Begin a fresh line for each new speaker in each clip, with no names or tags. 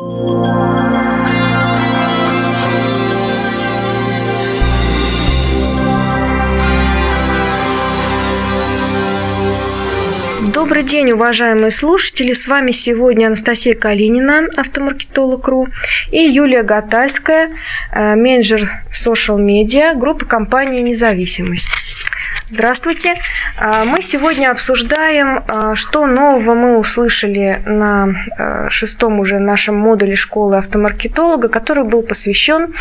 Добрый день, уважаемые слушатели. С вами сегодня Анастасия Калинина, автомаркетолог.ру, и Юлия Гатальская, э, менеджер social медиа группы компании «Независимость». Здравствуйте. А, мы сегодня обсуждаем, а, что нового мы услышали на а, шестом уже нашем модуле школы автомаркетолога, который был посвящен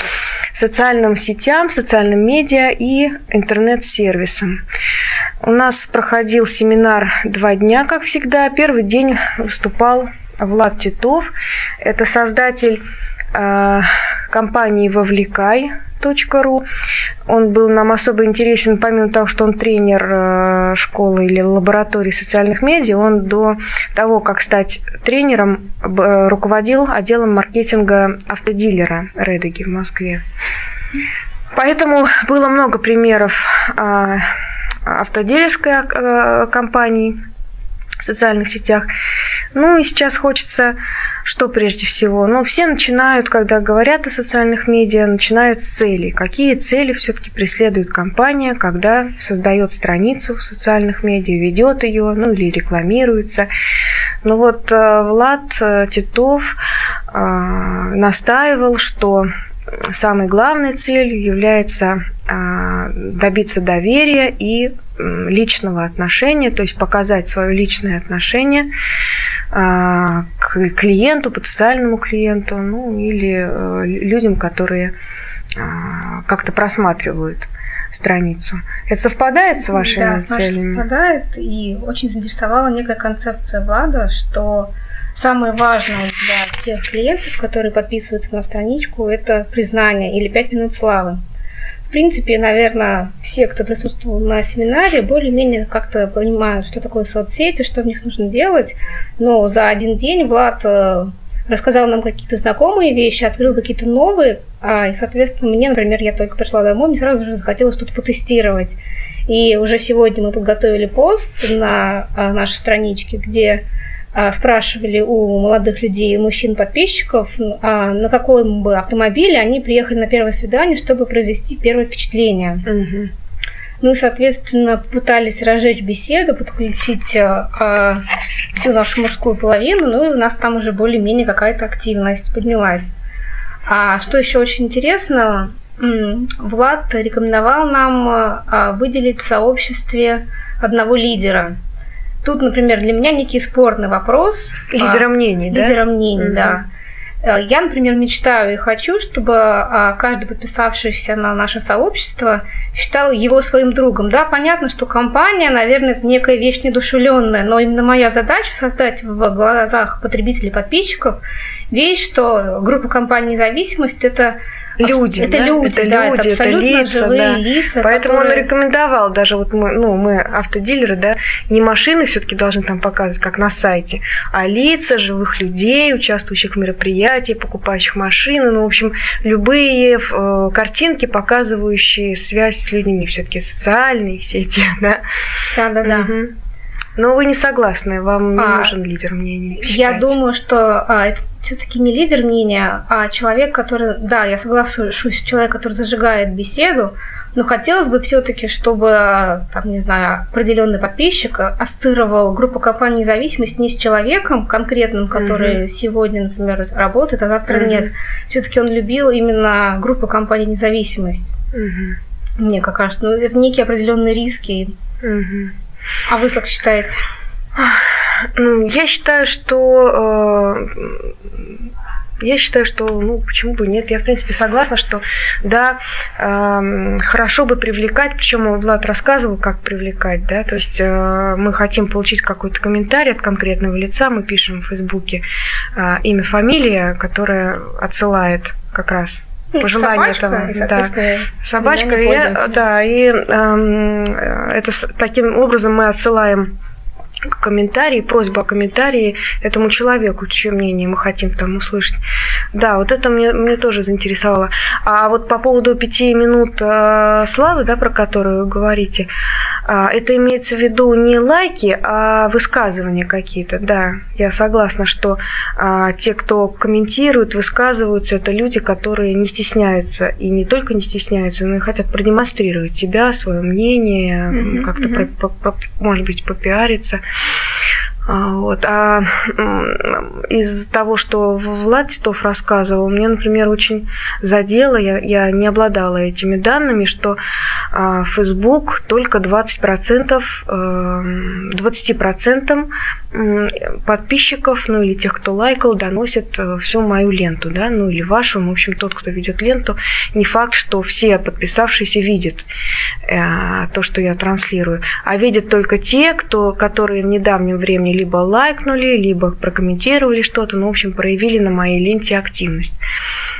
социальным сетям, социальным медиа и интернет-сервисам. У нас проходил семинар два дня, как всегда. Первый день выступал Влад Титов. Это создатель компании «Вовлекай», ру. Он был нам особо интересен, помимо того, что он тренер э, школы или лаборатории социальных медиа, он до того, как стать тренером, э, руководил отделом маркетинга автодилера Редеги в Москве. Поэтому было много примеров а, автодилерской э, компании в социальных сетях. Ну и сейчас хочется что прежде всего? Ну, все начинают, когда говорят о социальных медиа, начинают с целей. Какие цели все-таки преследует компания, когда создает страницу в социальных медиа, ведет ее, ну или рекламируется. Ну вот э, Влад э, Титов э, настаивал, что самой главной целью является добиться доверия и личного отношения, то есть показать свое личное отношение а, к клиенту, потенциальному клиенту, ну или э, людям, которые а, как-то просматривают страницу. Это совпадает с вашими
да,
целями?
Да, совпадает. И очень заинтересовала некая концепция Влада, что самое важное для тех клиентов, которые подписываются на страничку, это признание или 5 минут славы. В принципе, наверное, все, кто присутствовал на семинаре, более-менее как-то понимают, что такое соцсети, что в них нужно делать. Но за один день Влад э, рассказал нам какие-то знакомые вещи, открыл какие-то новые, а, и, соответственно, мне, например, я только пришла домой, мне сразу же захотелось что-то потестировать. И уже сегодня мы подготовили пост на а, нашей страничке, где спрашивали у молодых людей, мужчин-подписчиков, а на каком бы автомобиле они приехали на первое свидание, чтобы произвести первое впечатление. Угу. Ну и, соответственно, пытались разжечь беседу, подключить а, всю нашу мужскую половину, ну и у нас там уже более-менее какая-то активность поднялась. А что еще очень интересно, Влад рекомендовал нам а, выделить в сообществе одного лидера – Тут, например, для меня некий спорный вопрос.
Лидера мнений,
да? Лидера мнений, угу. да. Э, я, например, мечтаю и хочу, чтобы а, каждый подписавшийся на наше сообщество считал его своим другом. Да, понятно, что компания, наверное, это некая вещь недушевленная, но именно моя задача создать в глазах потребителей, подписчиков вещь, что группа компаний «Независимость» – это
люди,
это
да?
люди,
это
да,
люди,
это,
это лица,
живые
да.
лица.
Поэтому
которые...
он рекомендовал, даже вот мы, ну, мы автодилеры, да, не машины все-таки должны там показывать, как на сайте, а лица живых людей, участвующих в мероприятии, покупающих машины, ну, в общем, любые э, картинки, показывающие связь с людьми, все-таки социальные сети, да.
Да, да, да.
Угу. Но вы не согласны, вам не а, нужен лидер мнений.
Я думаю, что а, это все-таки не лидер мнения, а человек, который, да, я соглашусь, человек, который зажигает беседу, но хотелось бы все-таки, чтобы, там, не знаю, определенный подписчик ассоциировал группу компаний независимость не с человеком конкретным, который угу. сегодня, например, работает, а завтра угу. нет. Все-таки он любил именно группу компаний независимость. Угу. Мне как кажется, ну, это некие определенные риски. Угу. А вы как считаете?
Ну, я считаю, что э, я считаю, что, ну, почему бы нет? Я, в принципе, согласна, что, да, э, хорошо бы привлекать, причем Влад рассказывал, как привлекать, да, то есть э, мы хотим получить какой-то комментарий от конкретного лица, мы пишем в Фейсбуке э, имя, фамилия, которая отсылает как раз пожелание
собачка,
этого. Да. Собачка, и, да, и э, это таким образом мы отсылаем комментарий, просьба о комментарии этому человеку, чье мнение мы хотим там услышать. Да, вот это мне, мне тоже заинтересовало. А вот по поводу пяти минут э, славы, да, про которую вы говорите, А, это имеется в виду не лайки, а высказывания какие-то. Да, я согласна, что а, те, кто комментирует, высказываются, это люди, которые не стесняются. И не только не стесняются, но и хотят продемонстрировать себя, свое мнение, mm-hmm, как-то, mm-hmm. может быть, попиариться. А, вот. А из того, что Влад Титов рассказывал, мне, например, очень задело, я, я не обладала этими данными, что а, Facebook только 20%, 20% подписчиков, ну или тех, кто лайкал, доносят э, всю мою ленту, да, ну или вашу, в общем, тот, кто ведет ленту, не факт, что все подписавшиеся видят э, то, что я транслирую, а видят только те, кто, которые в недавнем времени либо лайкнули, либо прокомментировали что-то, ну, в общем, проявили на моей ленте активность.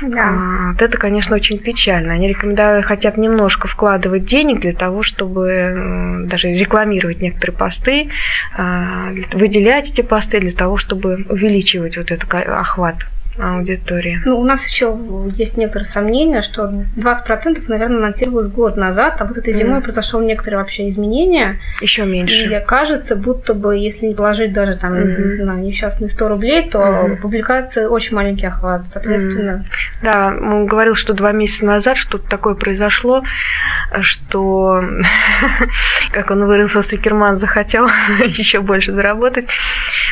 Да. А, вот это, конечно, очень печально. Они рекомендуют хотя бы немножко вкладывать денег для того, чтобы даже рекламировать некоторые посты, а, выделять эти посты для того, чтобы увеличивать вот этот охват аудитории.
Ну, у нас еще есть некоторые сомнения, что 20% наверное, анонсировалось год назад, а вот этой зимой mm. произошло некоторые вообще изменения.
Еще меньше.
И кажется, будто бы, если не положить даже там mm-hmm. на несчастные 100 рублей, то mm-hmm. публикация очень маленький охват, соответственно.
Mm-hmm. Да, он говорил, что два месяца назад что-то такое произошло, что, как он выразился, Керман захотел еще больше заработать.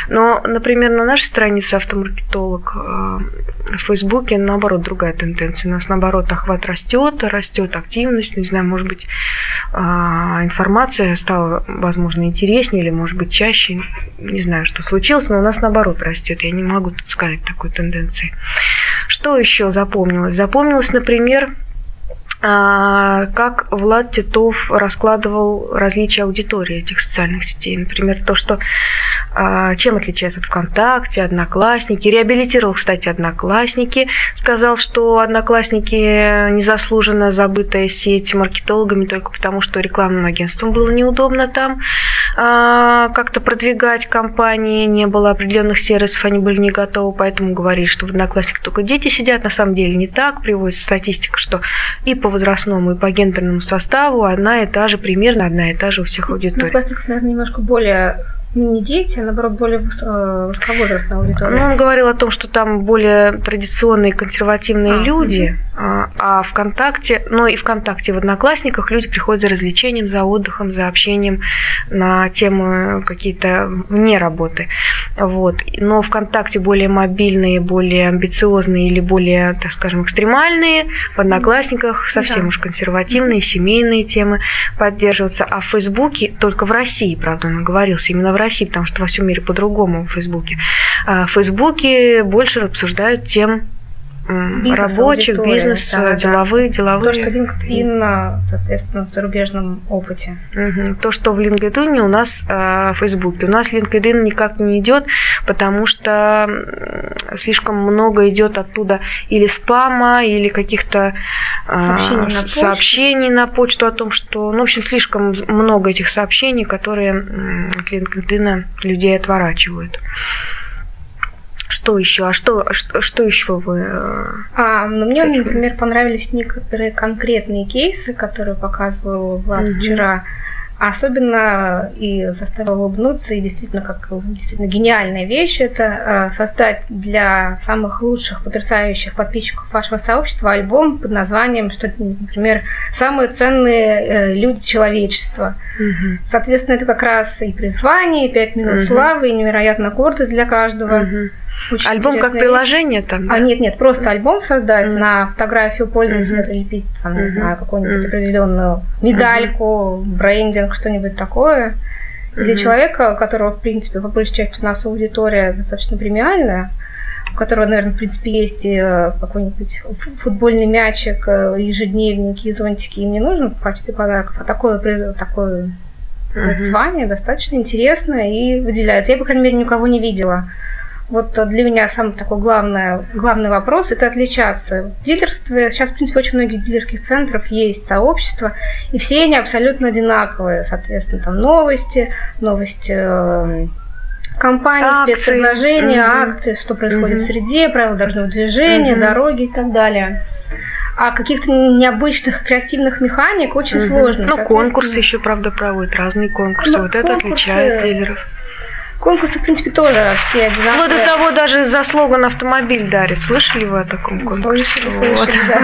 Но, например, на нашей странице автомаркетолог э, в Фейсбуке, наоборот, другая тенденция. У нас, наоборот, охват растет, растет активность, не знаю, может быть, а, информация стала, возможно, интереснее или, может быть, чаще. Не знаю, что случилось, но у нас, наоборот, растет. Я не могу сказать такой тенденции. Что еще запомнилось? Запомнилось, например, как Влад Титов раскладывал различия аудитории этих социальных сетей. Например, то, что а, чем отличается от ВКонтакте, Одноклассники. Реабилитировал, кстати, Одноклассники. Сказал, что Одноклассники незаслуженно забытая сеть маркетологами только потому, что рекламным агентствам было неудобно там а, как-то продвигать компании, не было определенных сервисов, они были не готовы, поэтому говорили, что в Одноклассниках только дети сидят. На самом деле не так. Приводится статистика, что и по возрастному, и по гендерному составу одна и та же, примерно одна и та же у всех аудиторий.
Одноклассников, наверное, немножко более не дети, а наоборот более высоковозрастная аудитория.
Ну, он говорил о том, что там более традиционные консервативные а, люди, угу. а ВКонтакте, но и ВКонтакте, в Одноклассниках люди приходят за развлечением, за отдыхом, за общением на темы какие-то вне работы. Вот. Но ВКонтакте более мобильные, более амбициозные или более, так скажем, экстремальные. В Одноклассниках совсем да. уж консервативные, семейные темы поддерживаются. А в Фейсбуке, только в России, правда, он говорился, именно в России, потому что во всем мире по-другому в Фейсбуке. А в Фейсбуке больше обсуждают тем бизнес, рабочих, бизнес, да, деловые, да. деловые.
То, что LinkedIn, соответственно, в зарубежном опыте.
Угу. То, что в LinkedIn у нас э, в Фейсбуке. У нас LinkedIn никак не идет, потому что слишком много идет оттуда или спама, или каких-то э, сообщений, на сообщений на почту о том, что, ну, в общем, слишком много этих сообщений, которые от LinkedIn людей отворачивают. Что еще? А что, что, что еще вы? Э,
а, ну, мне, например, понравились некоторые конкретные кейсы, которые показывал Влад угу. вчера. Особенно и заставил улыбнуться, и действительно, как действительно гениальная вещь, это э, создать для самых лучших, потрясающих подписчиков вашего сообщества альбом под названием, что, например, «Самые ценные э, люди человечества». Угу. Соответственно, это как раз и призвание, и пять минут угу. славы, и невероятно гордость для каждого. Угу.
Очень альбом как приложение там?
Да? А нет, нет, просто альбом создать mm. на фотографию пользователя, mm-hmm. прилепить, там, mm-hmm. не знаю, какую-нибудь mm-hmm. определенную медальку, mm-hmm. брендинг, что-нибудь такое. Mm-hmm. Для человека, которого, в принципе, по большей части у нас аудитория достаточно премиальная, у которого, наверное, в принципе, есть э, какой-нибудь футбольный мячик, э, ежедневники, зонтики, им не нужно в качестве подарков, а такое, такое uh-huh. звание достаточно интересное и выделяется. Я, по крайней мере, никого не видела вот для меня самый такой главный, главный вопрос – это отличаться. В дилерстве, сейчас, в принципе, очень многих дилерских центров есть сообщества, и все они абсолютно одинаковые. Соответственно, там новости, новости э, компании, спецпредложения, угу. акции, что происходит угу. в среде, правила дорожного движения, угу. дороги и так далее. А каких-то необычных креативных механик очень угу. сложно.
Ну, конкурсы еще, правда, проводят, разные конкурсы. Ну, вот конкурсы... это отличает дилеров.
Конкурсы, в принципе, тоже все одинаковые.
Вот до того даже за слоган автомобиль дарит. Слышали вы о таком конкурсе?
Слышали, слышали, да.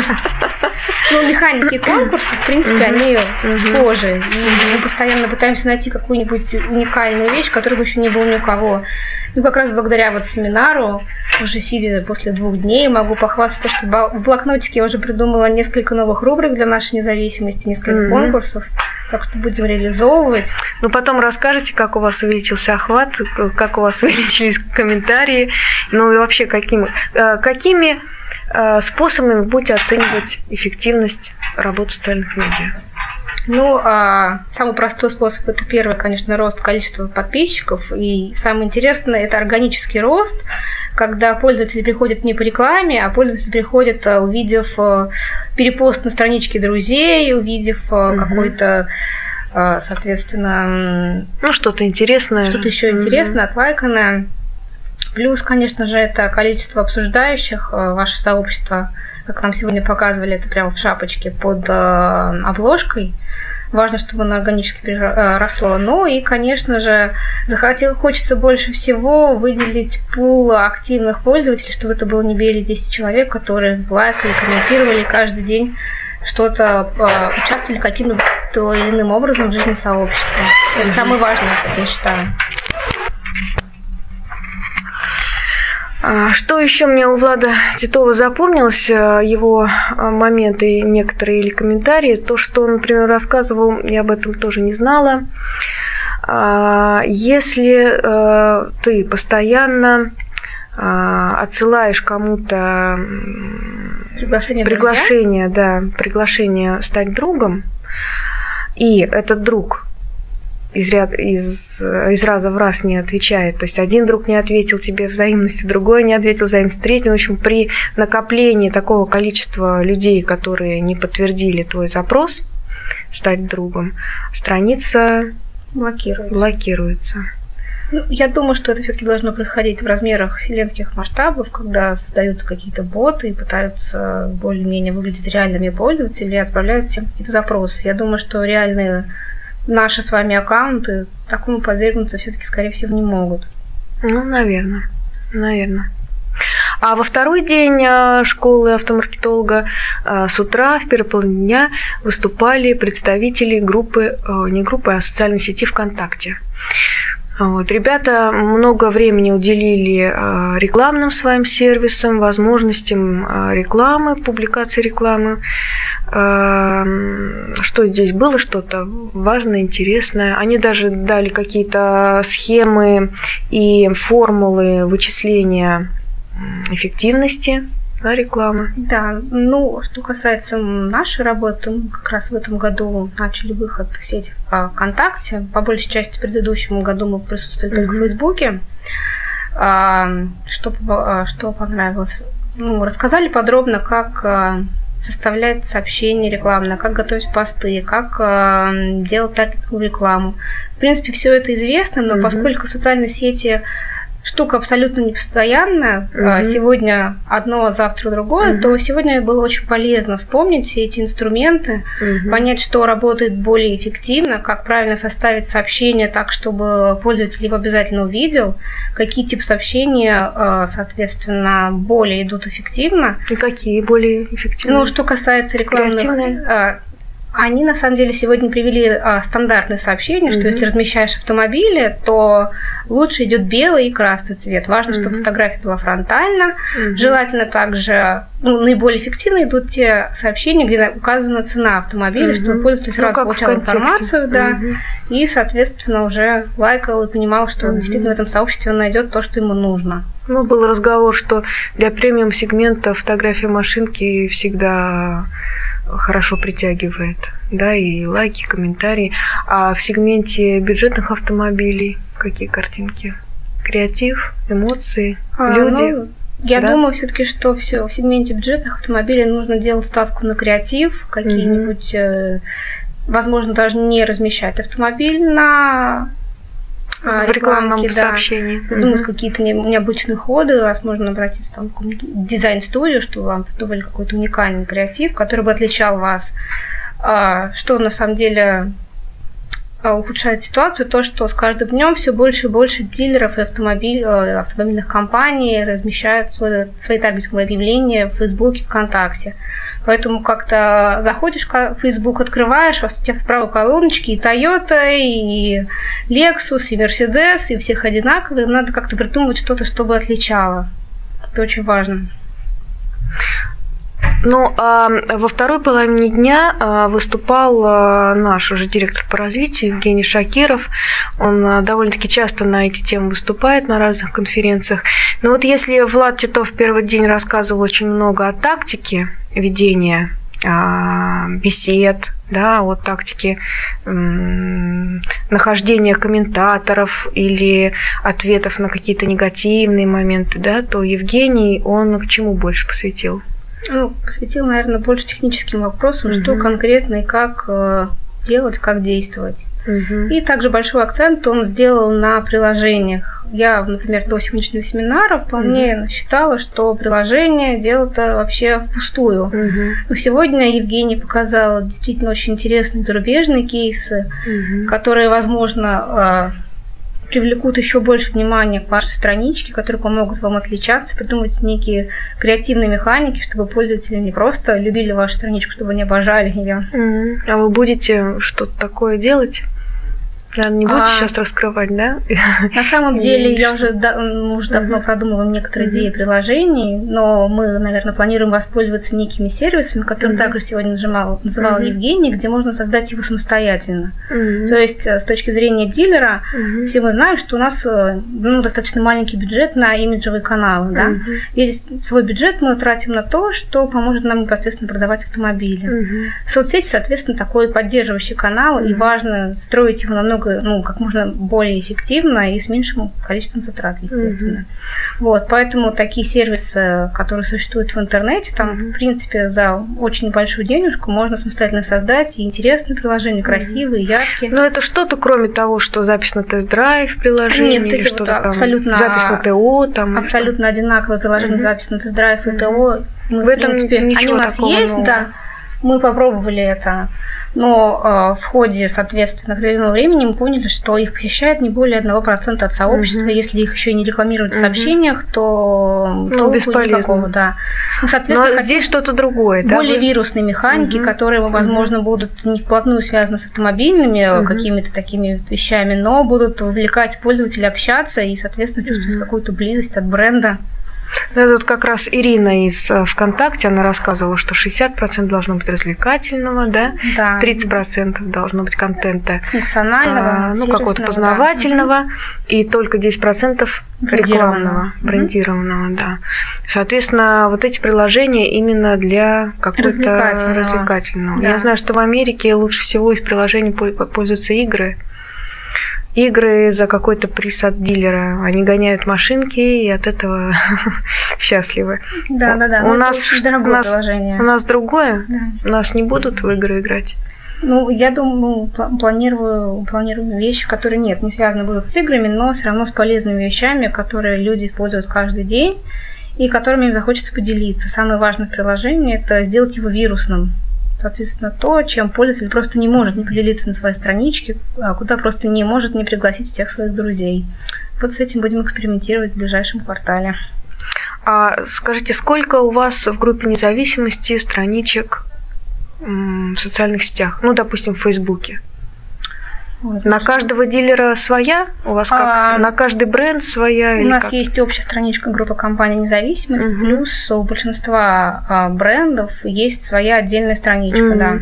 Ну, механики конкурса, в принципе, они схожи. И мы постоянно пытаемся найти какую-нибудь уникальную вещь, которая бы еще не было ни у кого. И как раз благодаря вот семинару, уже сидя после двух дней, могу похвастаться, что в блокнотике я уже придумала несколько новых рубрик для нашей независимости, несколько конкурсов. Так что будем реализовывать.
Ну, потом расскажете, как у вас увеличился охват, как у вас увеличились комментарии, ну и вообще какими, э, какими э, способами будете оценивать эффективность работы социальных медиа?
Ну, а, самый простой способ это первый, конечно, рост количества подписчиков. И самое интересное это органический рост, когда пользователи приходят не по рекламе, а пользователи приходят, а, увидев а, перепост на страничке друзей, увидев угу. какой-то соответственно...
Ну, что-то интересное.
Что-то еще угу. интересное, отлайканное. Плюс, конечно же, это количество обсуждающих ваше сообщество как нам сегодня показывали, это прямо в шапочке под э, обложкой. Важно, чтобы оно органически э, росло. Ну и, конечно же, захотел, хочется больше всего выделить пул активных пользователей, чтобы это было не более 10 человек, которые лайкали, комментировали каждый день что-то, э, участвовали каким-то иным образом в жизни сообщества. Это самое важное, я считаю.
Что еще мне у Влада Титова запомнилось, э, его э, моменты некоторые или комментарии, то, что он, например, рассказывал, я об этом тоже не знала. А, если э, ты постоянно отсылаешь кому-то
приглашение,
приглашение, да, приглашение стать другом, и этот друг из, ряд, из, из раза в раз не отвечает. То есть один друг не ответил тебе взаимностью, другой не ответил взаимностью, третий. В общем, при накоплении такого количества людей, которые не подтвердили твой запрос стать другом, страница
блокируется.
блокируется.
Ну, я думаю, что это все-таки должно происходить в размерах вселенских масштабов, когда создаются какие-то боты и пытаются более-менее выглядеть реальными пользователями и отправляют всем какие-то запросы. Я думаю, что реальные наши с вами аккаунты такому подвергнуться все-таки, скорее всего, не могут.
Ну, наверное, наверное. А во второй день э, школы автомаркетолога э, с утра в первой половине дня выступали представители группы, э, не группы, а социальной сети ВКонтакте. Вот. Ребята много времени уделили рекламным своим сервисам, возможностям рекламы, публикации рекламы. Что здесь было что-то важное, интересное. Они даже дали какие-то схемы и формулы вычисления эффективности да, рекламы.
Да, ну, что касается нашей работы, мы как раз в этом году начали выход в сеть ВКонтакте. По большей части в предыдущем году мы присутствовали только mm-hmm. в Фейсбуке. Что, а, что понравилось? Ну, рассказали подробно, как а, составлять сообщения рекламные, как готовить посты, как э, делать таргетинговую рекламу. В принципе, все это известно, но mm-hmm. поскольку социальные сети штука абсолютно непостоянная, угу. сегодня одно, завтра другое, угу. то сегодня было очень полезно вспомнить все эти инструменты, угу. понять, что работает более эффективно, как правильно составить сообщение так, чтобы пользователь его обязательно увидел, какие типы сообщения, а, соответственно, более идут эффективно.
И какие более эффективные?
Ну, что касается рекламных... Креативные? Они на самом деле сегодня привели а, стандартное сообщение, что mm-hmm. если размещаешь автомобили, то лучше идет белый и красный цвет. Важно, mm-hmm. чтобы фотография была фронтальна. Mm-hmm. Желательно также ну, наиболее эффективно идут те сообщения, где указана цена автомобиля, mm-hmm. чтобы пользователь ну, сразу ну, получал информацию, да, mm-hmm. и, соответственно, уже лайкал и понимал, что mm-hmm. действительно в этом сообществе он найдет то, что ему нужно.
Ну, был разговор, что для премиум сегмента фотография машинки всегда хорошо притягивает, да, и лайки, комментарии. А в сегменте бюджетных автомобилей какие картинки? Креатив, эмоции, а, люди. Ну,
я да? думаю все-таки, что все в сегменте бюджетных автомобилей нужно делать ставку на креатив, какие-нибудь, угу. возможно, даже не размещать автомобиль на
в рекламном рекламки, сообщении.
Да. Думать угу. какие-то необычные ходы, возможно, обратиться там, в дизайн-студию, чтобы вам придумали какой-то уникальный креатив, который бы отличал вас. А, что на самом деле а, ухудшает ситуацию то, что с каждым днем все больше и больше дилеров и автомобиль, э, автомобильных компаний размещают свои, свои таргетинговые объявления в Фейсбуке, ВКонтакте. Поэтому как-то заходишь в Facebook, открываешь, у тебя в правой колоночке и Toyota, и Lexus, и Mercedes, и всех одинаковые. Надо как-то придумывать что-то, чтобы отличало. Это очень важно.
Ну, а во второй половине дня а, выступал а, наш уже директор по развитию Евгений Шакиров. Он а, довольно-таки часто на эти темы выступает на разных конференциях. Но вот если Влад Титов в первый день рассказывал очень много о тактике ведения бесед, да, о тактике нахождения комментаторов или ответов на какие-то негативные моменты, да, то Евгений, он к чему больше посвятил?
Ну, посвятил, наверное, больше техническим вопросам, угу. что конкретно и как э, делать, как действовать. Угу. И также большой акцент он сделал на приложениях. Я, например, до сегодняшнего семинара вполне угу. считала, что приложение дело-то вообще впустую. Угу. Но сегодня Евгений показал действительно очень интересные зарубежные кейсы, угу. которые, возможно, э, привлекут еще больше внимания к вашей страничке, которые помогут вам отличаться, придумать некие креативные механики, чтобы пользователи не просто любили вашу страничку, чтобы они обожали ее.
Mm-hmm. А вы будете что-то такое делать? Наверное, не будете а, сейчас раскрывать, да?
На самом деле, я уже, да, уже давно продумываем некоторые идеи приложений, но мы, наверное, планируем воспользоваться некими сервисами, которые также сегодня нажимал, называл Евгений, где можно создать его самостоятельно. То есть, э, с точки зрения дилера, все мы знаем, что у нас э, ну, достаточно маленький бюджет на имиджевые каналы. Да? Весь свой бюджет мы тратим на то, что поможет нам непосредственно продавать автомобили. Соцсети, соответственно, такой поддерживающий канал, и важно строить его намного намного, ну, как можно более эффективно и с меньшим количеством затрат, естественно. Mm-hmm. Вот, поэтому такие сервисы, которые существуют в интернете, там, mm-hmm. в принципе, за очень большую денежку можно самостоятельно создать и интересные приложения, красивые, mm-hmm. яркие.
Но это что-то, кроме того, что запись на тест-драйв приложение
Нет, или
что-то вот
там, абсолютно,
запись на ТО, там.
Абсолютно одинаковое приложение, mm-hmm. запись на тест-драйв и ТО. Мы, в, в этом принципе, они у нас есть, нового. да. Мы попробовали это но э, в ходе, соответственно, определенного времени мы поняли, что их посещает не более 1% от сообщества. Угу. Если их еще и не рекламировать угу. в сообщениях, то
ну, бесполезно. Никакого, да. Ну, соответственно, Но здесь что-то другое.
Более да? вирусные механики, угу. которые, возможно, угу. будут не вплотную связаны с автомобильными угу. какими-то такими вещами, но будут вовлекать пользователя общаться и, соответственно, чувствовать угу. какую-то близость от бренда.
Ну, тут как раз Ирина из э, ВКонтакте, она рассказывала, что 60% должно быть развлекательного, да, да. 30% должно быть контента
функционального,
а, ну, какого-то познавательного, да. и только 10% рекламного, брендированного, да. да. Соответственно, вот эти приложения именно для какого-то развлекательного. развлекательного. Да. Я знаю, что в Америке лучше всего из приложений пользуются игры игры за какой-то приз от дилера. Они гоняют машинки и от этого счастливы.
Да, да, да.
У нас дорогое у нас, приложение. У нас другое. Да. У нас не будут в игры играть.
Ну, я думаю, планирую, планирую вещи, которые нет, не связаны будут с играми, но все равно с полезными вещами, которые люди используют каждый день и которыми им захочется поделиться. Самое важное приложение – это сделать его вирусным соответственно, то, чем пользователь просто не может не поделиться на своей страничке, а куда просто не может не пригласить всех своих друзей. Вот с этим будем экспериментировать в ближайшем квартале.
А скажите, сколько у вас в группе независимости страничек в социальных сетях? Ну, допустим, в Фейсбуке. Вот, на каждого дилера своя? У вас как? А, на каждый бренд своя?
У нас
как?
есть общая страничка группы компании «Независимость», угу. плюс у большинства а, брендов есть своя отдельная страничка, угу. да.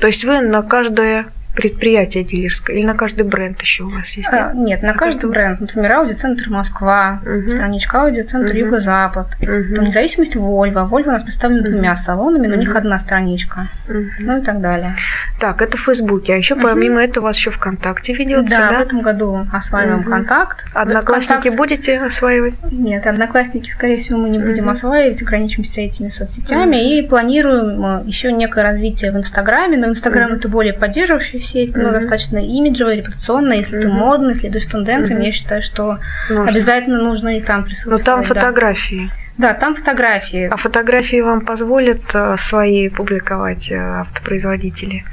То есть вы на каждое предприятие дилерское или на каждый бренд еще у вас есть?
А, нет, на, на каждый, каждый бренд. Например, аудиоцентр Москва, угу. страничка аудиоцентр угу. Юго-Запад. Угу. Там независимость Вольво. Вольво у нас представлена угу. двумя салонами, но угу. у них одна страничка. Угу. Ну и так далее.
Так, это в Фейсбуке. А еще помимо этого у вас еще ВКонтакте ведется,
Да,
да?
в этом году осваиваем
Мгм.
контакт.
Одноклассники
Контакт-
будете осваивать?
Нет, одноклассники, скорее всего, мы не будем
Мгм.
осваивать, ограничимся этими соцсетями и планируем еще некое развитие в Инстаграме. Но Инстаграм
Мгм.
это более поддерживающая сеть, но
Мгм.
достаточно имиджевая, репутационная. Если ты
Мгм.
модный, следуешь тенденциям,
Мгм.
я считаю, что
Нужно.
обязательно нужно и там
Но
присутствовать.
там
да.
фотографии.
Да, там фотографии.
А фотографии вам позволят э, свои публиковать э, автопроизводители?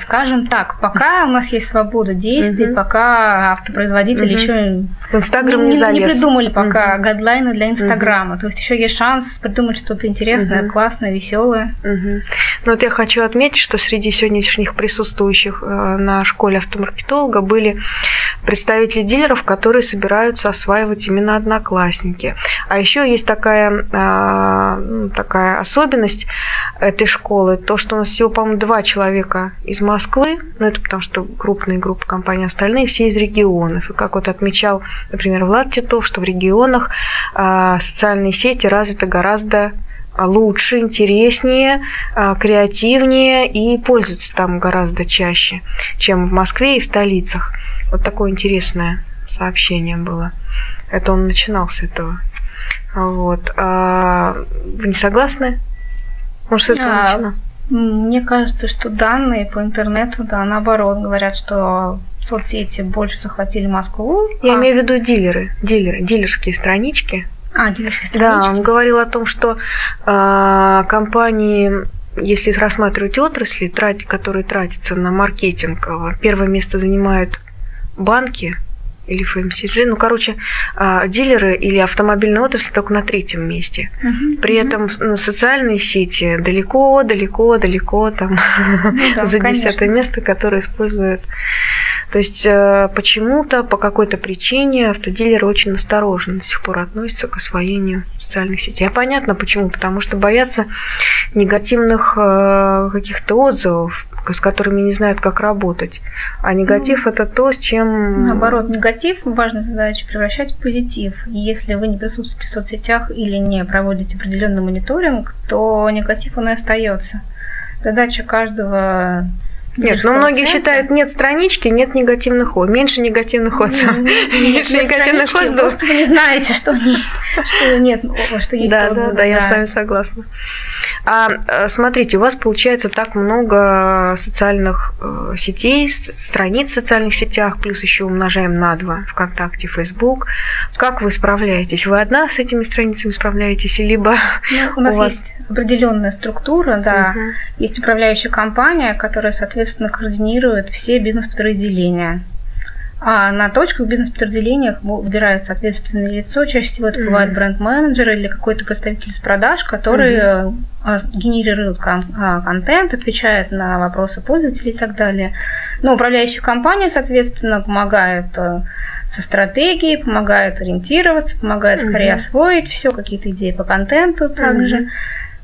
Скажем так, пока у нас есть свобода действий,
Мгм.
пока автопроизводители
Мгм.
еще
Инстаграм не,
не,
залез.
придумали пока
Мгм.
гайдлайны для Инстаграма. То есть еще есть шанс придумать что-то интересное,
Мгм.
классное, веселое.
Мгм. Ну вот я хочу отметить, что среди сегодняшних присутствующих э, на школе автомаркетолога были представители дилеров, которые собираются осваивать именно одноклассники. А еще есть такая, а, ну, такая особенность этой школы, то, что у нас всего, по-моему, два человека из Москвы, ну это потому что крупные группы компаний, остальные все из регионов. И как вот отмечал, например, Влад Титов, что в регионах а, социальные сети развиты гораздо лучше, интереснее, а, креативнее и пользуются там гораздо чаще, чем в Москве и в столицах. Вот такое интересное сообщение было. Это он начинал с этого. Вот. А вы не согласны? Может, с этого
А,
начинал?
Мне кажется, что данные по интернету, да, наоборот, говорят, что соцсети больше захватили Москву.
Я
а,
имею в виду дилеры, дилеры, дилерские странички.
а, дилерские
Да,
странички.
он говорил о том, что а, компании, если рассматривать отрасли, трат- которые тратятся на маркетинг, а, первое место занимают банки или FMCG. Ну, короче, а, дилеры или автомобильная отрасль только на третьем месте.
Мгм,
При
мгм.
этом социальные сети далеко, далеко, далеко там
Ну да,
за десятое место, которое используют. То есть э, почему-то, по какой-то причине автодилеры очень осторожно до сих пор относятся к освоению социальных сетей. А понятно почему, потому что боятся негативных э, каких-то отзывов, с которыми не знают, как работать. А негатив это то, с чем...
Наоборот, негатив важная задача превращать в позитив. И если вы не присутствуете в соцсетях или не проводите определенный мониторинг, то негатив он и остается. Задача каждого
Нет, но многие считают, нет странички, нет негативных отзывов. Меньше негативных отзывов.
Нет,
Меньше негативных отзывов.
Просто вы не знаете, что, они, что нет, что есть
Да, да,
отзывы,
да, я с вами согласна. А э, смотрите, у вас получается так много социальных э, сетей, страниц в социальных сетях, плюс еще умножаем на два ВКонтакте, Фейсбук. Как вы справляетесь? Вы одна с этими страницами справляетесь, либо
Ну, у нас
у вас-
есть определенная структура, да.
Мгм.
Есть управляющая компания, которая, соответственно, координирует все бизнес-подразделения. А на точках бизнес-подразделениях выбирается ответственное лицо. Чаще всего это бывает бренд-менеджер или какой-то представитель с продаж, который а, генерирует кон- а, контент, отвечает на вопросы пользователей и так далее. Но управляющая компания, соответственно, помогает э, со стратегией, помогает ориентироваться, помогает скорее
Мгм.
освоить все, какие-то идеи по контенту также.
Мгм.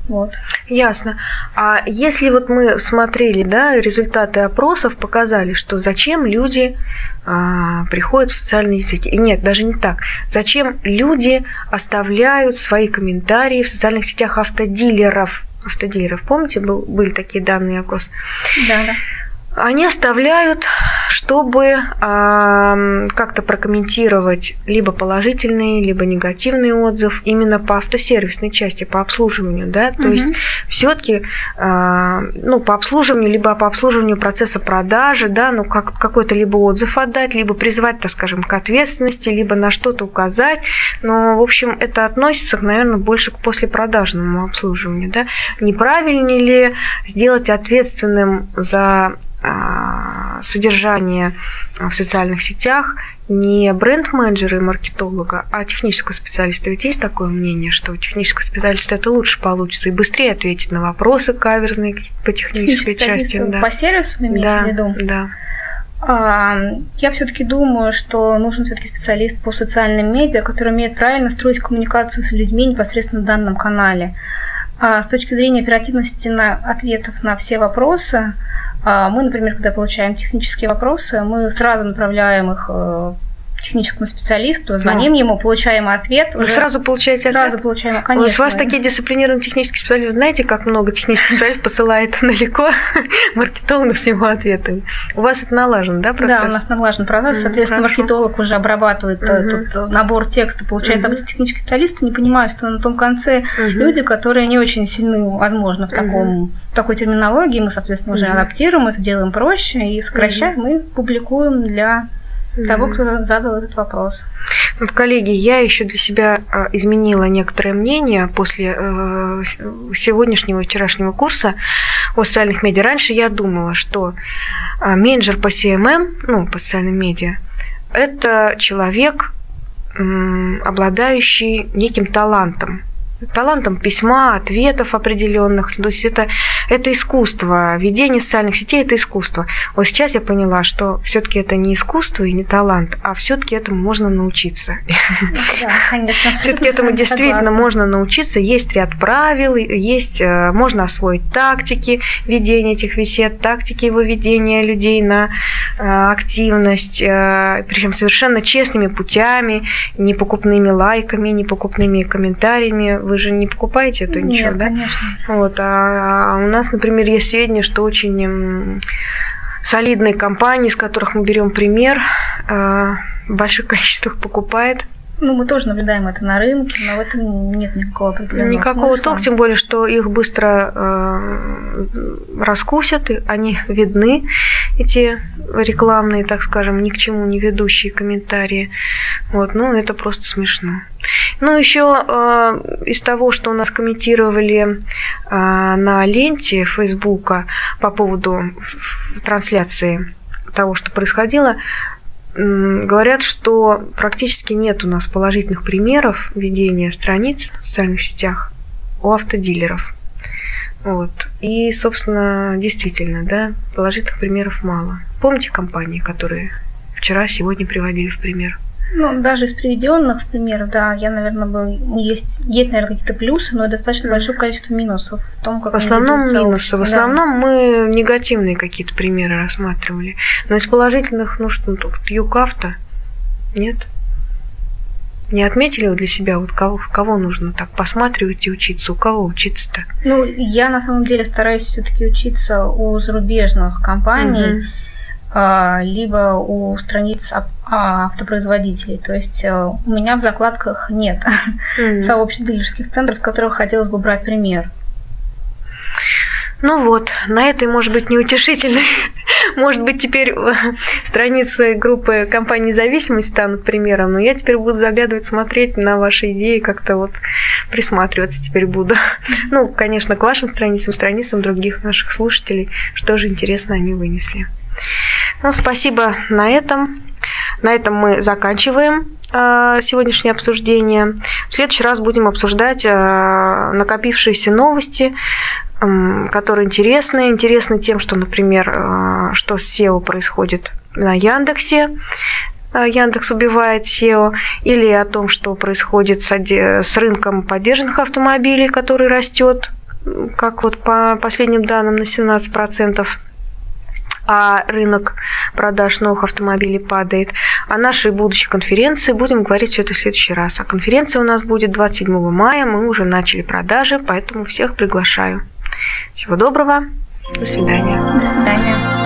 Вот.
Ясно. А если вот мы смотрели, да, результаты опросов показали, что зачем люди а, приходят в социальные сети. И нет, даже не так. Зачем люди оставляют свои комментарии в социальных сетях автодилеров? Автодилеров, помните, был, были такие данные опрос?
Да, да.
Они оставляют, чтобы а, как-то прокомментировать либо положительный, либо негативный отзыв именно по автосервисной части, по обслуживанию, да, то
Мгм.
есть все-таки, ну, по обслуживанию, либо по обслуживанию процесса продажи, да, ну, как, какой-то либо отзыв отдать, либо призвать, так скажем, к ответственности, либо на что-то указать, но, в общем, это относится, наверное, больше к послепродажному обслуживанию, да, неправильнее ли сделать ответственным за а, содержание в социальных сетях не бренд-менеджера и маркетолога, а технического специалиста. Ведь есть такое мнение, что у технического специалиста это лучше получится и быстрее ответить на вопросы каверзные по технической части. Да.
По сервису вы имеете
да,
в виду?
да.
А, Я все-таки думаю, что нужен все-таки специалист по социальным медиа, который умеет правильно строить коммуникацию с людьми непосредственно в данном канале. А С точки зрения оперативности на ответов на все вопросы, а, мы, например, когда получаем технические вопросы, мы сразу направляем их э, техническому специалисту, звоним ему, получаем ответ.
Вы сразу получаете
ответ?
Сразу
получаем, конечно.
У вас такие дисциплинированные технические специалисты. Знаете, как много технических специалистов посылает далеко маркетологов с его ответами? У вас это налажено, да,
процесс? Да, у нас налажен процесс. Соответственно, маркетолог уже обрабатывает этот набор текста, получается, обычно технические специалисты не понимают, что на том конце люди, которые не очень сильны, возможно, в таком в такой терминологии, мы, соответственно, уже адаптируем это, делаем проще и сокращаем, и публикуем для того, кто задал этот вопрос.
Вот, коллеги, я еще для себя а, изменила некоторое мнение после э, сегодняшнего вчерашнего курса о социальных медиа. Раньше я думала, что а, менеджер по CMM, ну, по социальным медиа, это человек, обладающий неким талантом талантом письма, ответов определенных. То есть это, это искусство. Ведение социальных сетей – это искусство. Вот сейчас я поняла, что все-таки это не искусство и не талант, а все-таки этому можно научиться. Да, конечно. Все-таки этому действительно согласна. можно научиться. Есть ряд правил, есть, э, можно освоить тактики ведения этих бесед, тактики выведения людей на э, активность, э, причем совершенно честными путями, не покупными лайками, не покупными комментариями вы же не покупаете это ничего,
Нет,
да?
конечно.
Вот, а, а у нас, например, есть сведения, что очень солидные компании, с которых мы берем пример, а, в больших количествах покупает
ну, мы тоже наблюдаем это на рынке, но в этом нет никакого определенного
Никакого
смысла.
толка, тем более, что их быстро э, раскусят, и они видны, эти рекламные, так скажем, ни к чему не ведущие комментарии. Вот, ну, это просто смешно. Ну, еще э, из того, что у нас комментировали э, на ленте Фейсбука по поводу трансляции того, что происходило, говорят, что практически нет у нас положительных примеров ведения страниц в социальных сетях у автодилеров. Вот. И, собственно, действительно, да, положительных примеров мало. Помните компании, которые вчера, сегодня приводили в пример?
Ну, даже из приведенных примеров, да, я, наверное, бы есть, есть, наверное, какие-то плюсы, но достаточно большое количество минусов в том, как
В основном минусы. В основном да. мы негативные какие-то примеры рассматривали. Но из положительных, ну что, тут Юкавто, нет? Не отметили вы для себя, вот кого, кого нужно так посматривать и учиться? У кого учиться-то?
Ну, я на самом деле стараюсь все-таки учиться у зарубежных компаний. Угу либо у страниц автопроизводителей. То есть э, у меня в закладках нет mm-hmm. сообществ дилерских центров, с которых хотелось бы брать пример.
Ну вот, на этой, может быть, неутешительной, может быть, теперь э, страницы группы компании «Независимость» станут примером, но я теперь буду заглядывать, смотреть на ваши идеи, как-то вот присматриваться теперь буду. Ну, конечно, к вашим страницам, страницам других наших слушателей, что же интересно они вынесли. Ну, спасибо на этом. На этом мы заканчиваем э, сегодняшнее обсуждение. В следующий раз будем обсуждать э, накопившиеся новости, которые интересны. Интересны тем, что, например, э, что с SEO происходит на Яндексе. Яндекс убивает SEO, или о том, что происходит с рынком поддержанных автомобилей, который растет, как вот по последним данным, на 17% а рынок продаж новых автомобилей падает. О нашей будущей конференции будем говорить все это в следующий раз. А конференция у нас будет 27 мая, мы уже начали продажи, поэтому всех приглашаю. Всего доброго, до свидания.
До свидания.